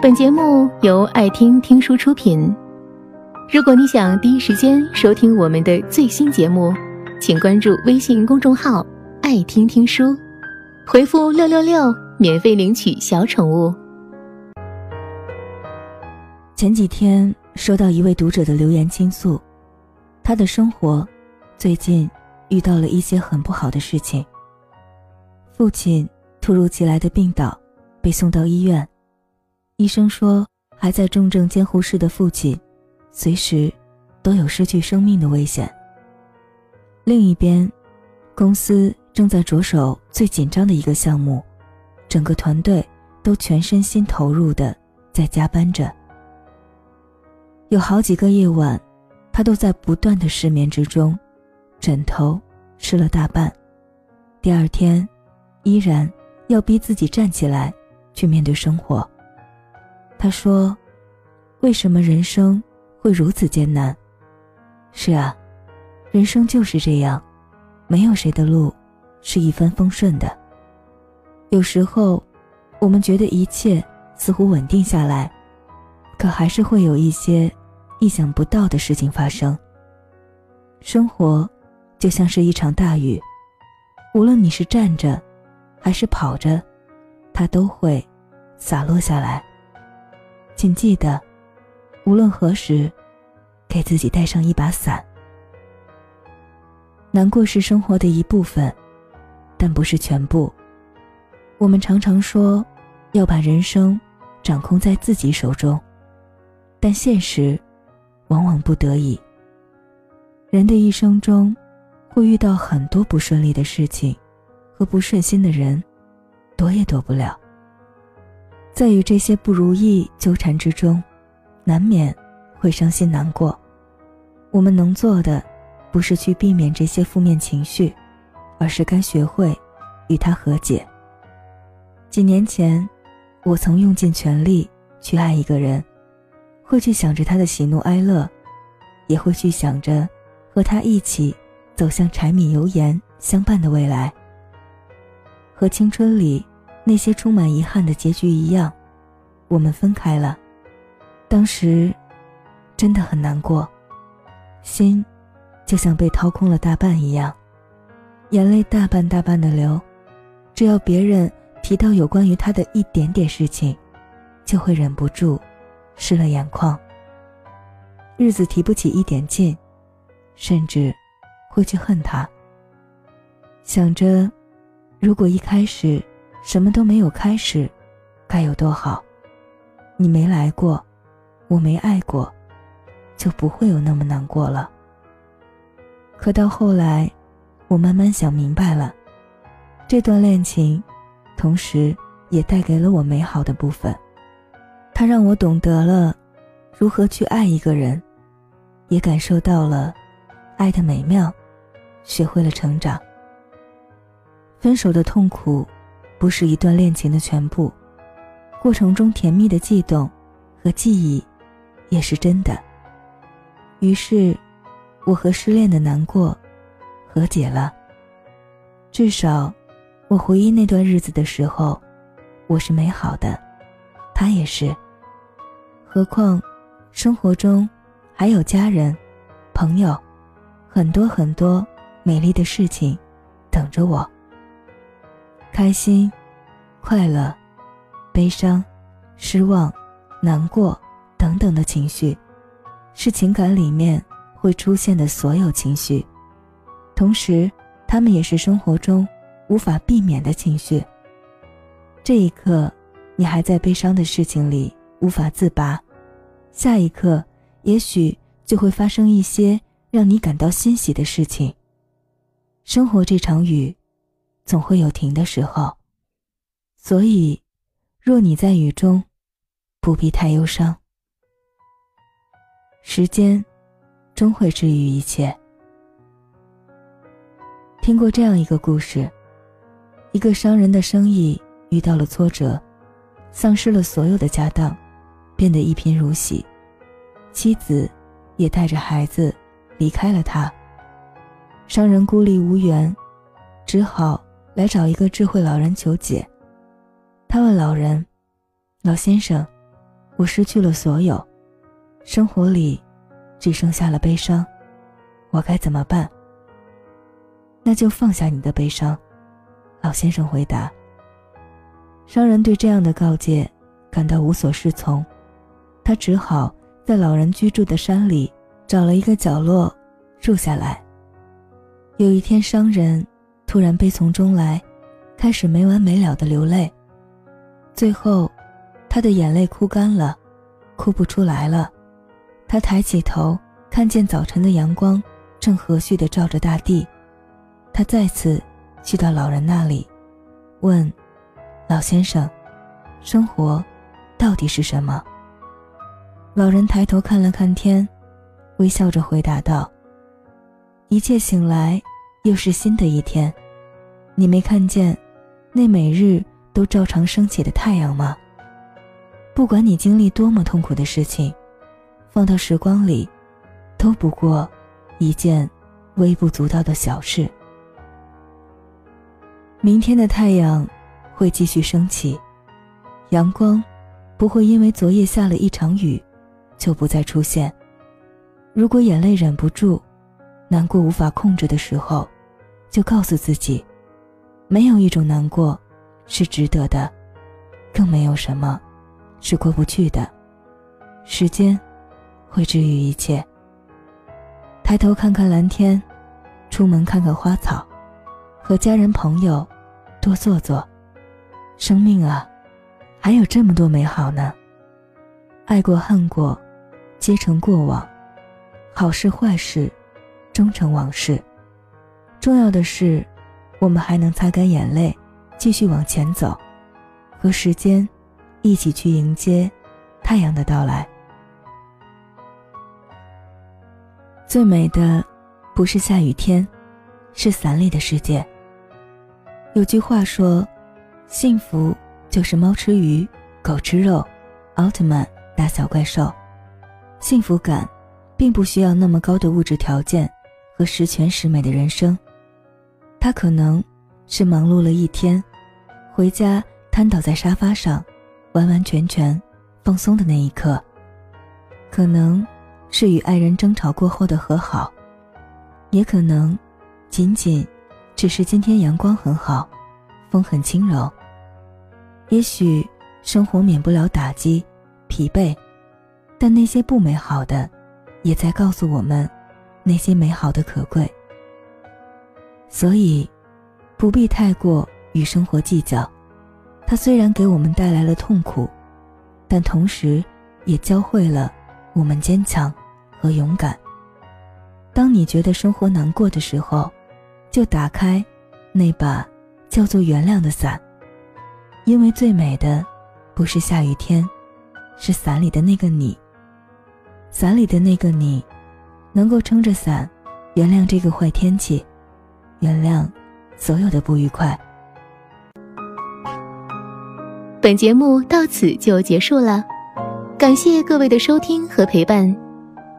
本节目由爱听听书出品。如果你想第一时间收听我们的最新节目，请关注微信公众号“爱听听书”，回复“六六六”免费领取小宠物。前几天收到一位读者的留言倾诉，他的生活最近遇到了一些很不好的事情。父亲突如其来的病倒，被送到医院。医生说，还在重症监护室的父亲，随时都有失去生命的危险。另一边，公司正在着手最紧张的一个项目，整个团队都全身心投入的在加班着。有好几个夜晚，他都在不断的失眠之中，枕头湿了大半。第二天，依然要逼自己站起来，去面对生活。他说：“为什么人生会如此艰难？是啊，人生就是这样，没有谁的路是一帆风顺的。有时候，我们觉得一切似乎稳定下来，可还是会有一些意想不到的事情发生。生活就像是一场大雨，无论你是站着，还是跑着，它都会洒落下来。”请记得，无论何时，给自己带上一把伞。难过是生活的一部分，但不是全部。我们常常说要把人生掌控在自己手中，但现实往往不得已。人的一生中，会遇到很多不顺利的事情和不顺心的人，躲也躲不了。在与这些不如意纠缠之中，难免会伤心难过。我们能做的，不是去避免这些负面情绪，而是该学会与他和解。几年前，我曾用尽全力去爱一个人，会去想着他的喜怒哀乐，也会去想着和他一起走向柴米油盐相伴的未来。和青春里。那些充满遗憾的结局一样，我们分开了。当时，真的很难过，心就像被掏空了大半一样，眼泪大半大半的流。只要别人提到有关于他的一点点事情，就会忍不住湿了眼眶。日子提不起一点劲，甚至会去恨他。想着，如果一开始。什么都没有开始，该有多好！你没来过，我没爱过，就不会有那么难过了。可到后来，我慢慢想明白了，这段恋情，同时也带给了我美好的部分。它让我懂得了如何去爱一个人，也感受到了爱的美妙，学会了成长。分手的痛苦。不是一段恋情的全部，过程中甜蜜的悸动和记忆，也是真的。于是，我和失恋的难过和解了。至少，我回忆那段日子的时候，我是美好的，他也是。何况，生活中还有家人、朋友，很多很多美丽的事情等着我。开心、快乐、悲伤、失望、难过等等的情绪，是情感里面会出现的所有情绪，同时，他们也是生活中无法避免的情绪。这一刻，你还在悲伤的事情里无法自拔，下一刻，也许就会发生一些让你感到欣喜的事情。生活这场雨。总会有停的时候，所以，若你在雨中，不必太忧伤。时间，终会治愈一切。听过这样一个故事：一个商人的生意遇到了挫折，丧失了所有的家当，变得一贫如洗，妻子也带着孩子离开了他。商人孤立无援，只好。来找一个智慧老人求解。他问老人：“老先生，我失去了所有，生活里只剩下了悲伤，我该怎么办？那就放下你的悲伤。”老先生回答。商人对这样的告诫感到无所适从，他只好在老人居住的山里找了一个角落住下来。有一天，商人突然悲从中来，开始没完没了的流泪。最后，他的眼泪哭干了，哭不出来了。他抬起头，看见早晨的阳光正和煦地照着大地。他再次去到老人那里，问。老先生，生活到底是什么？老人抬头看了看天，微笑着回答道：“一切醒来，又是新的一天。你没看见那每日都照常升起的太阳吗？不管你经历多么痛苦的事情，放到时光里，都不过一件微不足道的小事。明天的太阳。”会继续升起，阳光不会因为昨夜下了一场雨就不再出现。如果眼泪忍不住，难过无法控制的时候，就告诉自己，没有一种难过是值得的，更没有什么是过不去的。时间会治愈一切。抬头看看蓝天，出门看看花草，和家人朋友多坐坐。生命啊，还有这么多美好呢。爱过恨过，皆成过往；好事坏事，终成往事。重要的是，我们还能擦干眼泪，继续往前走，和时间一起去迎接太阳的到来。最美的，不是下雨天，是伞里的世界。有句话说。幸福就是猫吃鱼，狗吃肉，奥特曼打小怪兽。幸福感，并不需要那么高的物质条件和十全十美的人生。他可能是忙碌了一天，回家瘫倒在沙发上，完完全全放松的那一刻；可能是与爱人争吵过后的和好；也可能，仅仅只是今天阳光很好，风很轻柔。也许生活免不了打击、疲惫，但那些不美好的，也在告诉我们，那些美好的可贵。所以，不必太过与生活计较。它虽然给我们带来了痛苦，但同时也教会了我们坚强和勇敢。当你觉得生活难过的时候，就打开那把叫做原谅的伞。因为最美的，不是下雨天，是伞里的那个你。伞里的那个你，能够撑着伞，原谅这个坏天气，原谅所有的不愉快。本节目到此就结束了，感谢各位的收听和陪伴。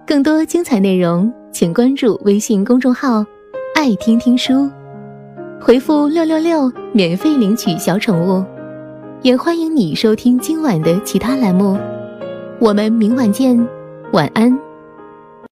更多精彩内容，请关注微信公众号“爱听听书”，回复“六六六”免费领取小宠物。也欢迎你收听今晚的其他栏目，我们明晚见，晚安。